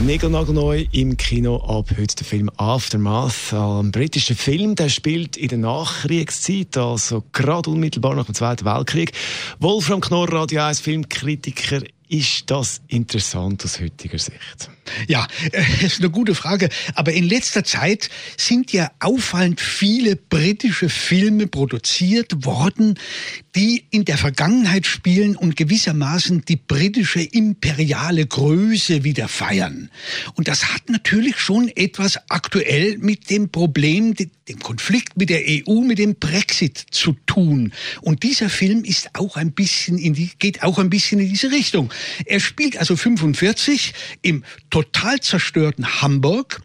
Negelnagelneu im Kino ab heute der Film Aftermath. Ein britischer Film, der spielt in der Nachkriegszeit, also gerade unmittelbar nach dem Zweiten Weltkrieg. Wolfram Knorr, Radio 1 Filmkritiker. Ist das interessant aus heutiger Sicht? Ja, das ist eine gute Frage. Aber in letzter Zeit sind ja auffallend viele britische Filme produziert worden, die in der Vergangenheit spielen und gewissermaßen die britische imperiale Größe wieder feiern. Und das hat natürlich schon etwas aktuell mit dem Problem, dem Konflikt mit der EU, mit dem Brexit zu tun. Und dieser Film ist auch ein bisschen in die, geht auch ein bisschen in diese Richtung. Er spielt also 45 im zerstörten Hamburg.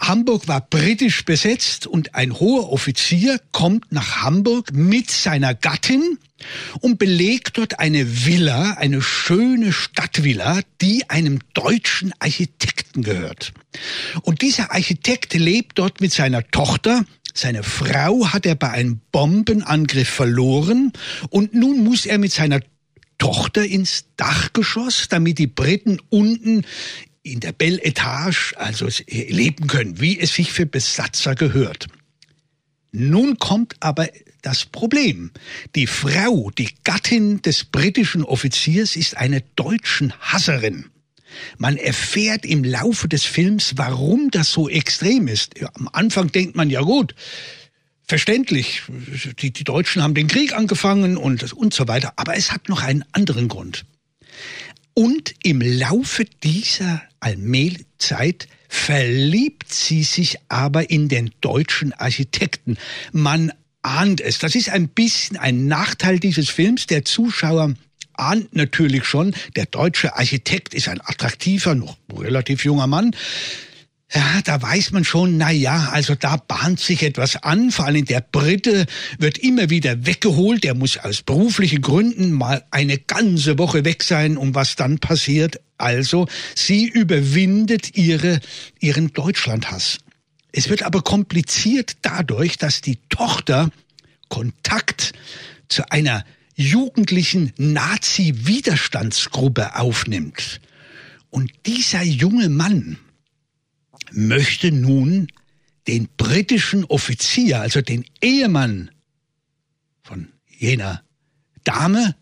Hamburg war britisch besetzt und ein hoher Offizier kommt nach Hamburg mit seiner Gattin und belegt dort eine Villa, eine schöne Stadtvilla, die einem deutschen Architekten gehört. Und dieser Architekt lebt dort mit seiner Tochter, seine Frau hat er bei einem Bombenangriff verloren und nun muss er mit seiner Tochter ins Dachgeschoss, damit die Briten unten in der Belle Etage also leben können, wie es sich für Besatzer gehört. Nun kommt aber das Problem. Die Frau, die Gattin des britischen Offiziers, ist eine deutschen Hasserin. Man erfährt im Laufe des Films, warum das so extrem ist. Am Anfang denkt man, ja gut, verständlich, die, die Deutschen haben den Krieg angefangen und, und so weiter. Aber es hat noch einen anderen Grund. Und im Laufe dieser Allmähzeit verliebt sie sich aber in den deutschen Architekten. Man ahnt es. Das ist ein bisschen ein Nachteil dieses Films. Der Zuschauer ahnt natürlich schon, der deutsche Architekt ist ein attraktiver, noch relativ junger Mann. Ja, da weiß man schon, na ja, also da bahnt sich etwas an. Vor allem der Brite wird immer wieder weggeholt. Der muss aus beruflichen Gründen mal eine ganze Woche weg sein. Und was dann passiert? Also, sie überwindet ihre, ihren Deutschlandhass. Es wird aber kompliziert dadurch, dass die Tochter Kontakt zu einer jugendlichen Nazi-Widerstandsgruppe aufnimmt. Und dieser junge Mann, möchte nun den britischen Offizier, also den Ehemann von jener Dame,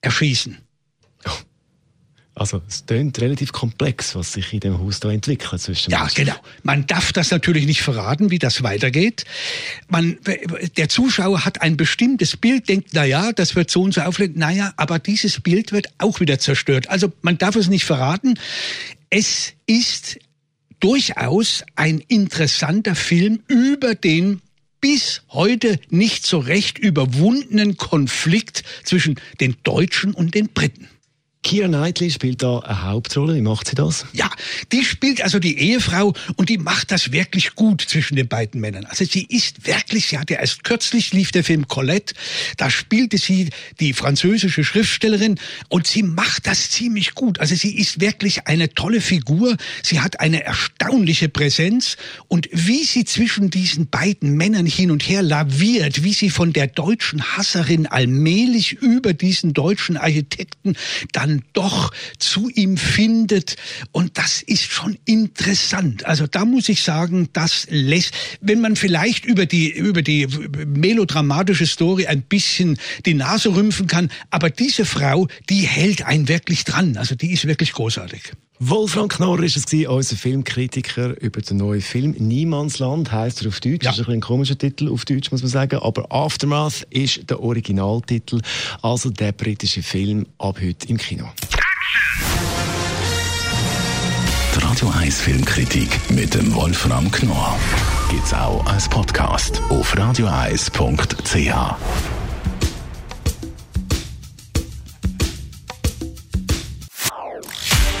erschießen. Also es klingt relativ komplex, was sich in dem Haus da entwickelt zwischen Ja, genau. Man darf das natürlich nicht verraten, wie das weitergeht. Man, der Zuschauer hat ein bestimmtes Bild, denkt, na ja, das wird so und so auflegen. Naja, aber dieses Bild wird auch wieder zerstört. Also man darf es nicht verraten. Es ist durchaus ein interessanter Film über den bis heute nicht so recht überwundenen Konflikt zwischen den Deutschen und den Briten. Keira Knightley spielt da eine Hauptrolle. Wie macht sie das? Ja, die spielt also die Ehefrau und die macht das wirklich gut zwischen den beiden Männern. Also sie ist wirklich, sie hatte erst kürzlich lief der Film Colette, da spielte sie die französische Schriftstellerin und sie macht das ziemlich gut. Also sie ist wirklich eine tolle Figur. Sie hat eine erstaunliche Präsenz und wie sie zwischen diesen beiden Männern hin und her laviert, wie sie von der deutschen Hasserin allmählich über diesen deutschen Architekten dann doch zu ihm findet. Und das ist schon interessant. Also da muss ich sagen, das lässt, wenn man vielleicht über die, über die melodramatische Story ein bisschen die Nase rümpfen kann, aber diese Frau, die hält einen wirklich dran. Also die ist wirklich großartig. Wolfram Knorr ist es gewesen, unser Filmkritiker über den neuen Film Niemandsland heißt er auf Deutsch. Ja. Das ist ein, ein komischer Titel auf Deutsch muss man sagen, aber Aftermath ist der Originaltitel, also der britische Film ab heute im Kino. Die Radio 1 Filmkritik mit dem Wolfram Knorr gibt's auch als Podcast auf radioeis.ch.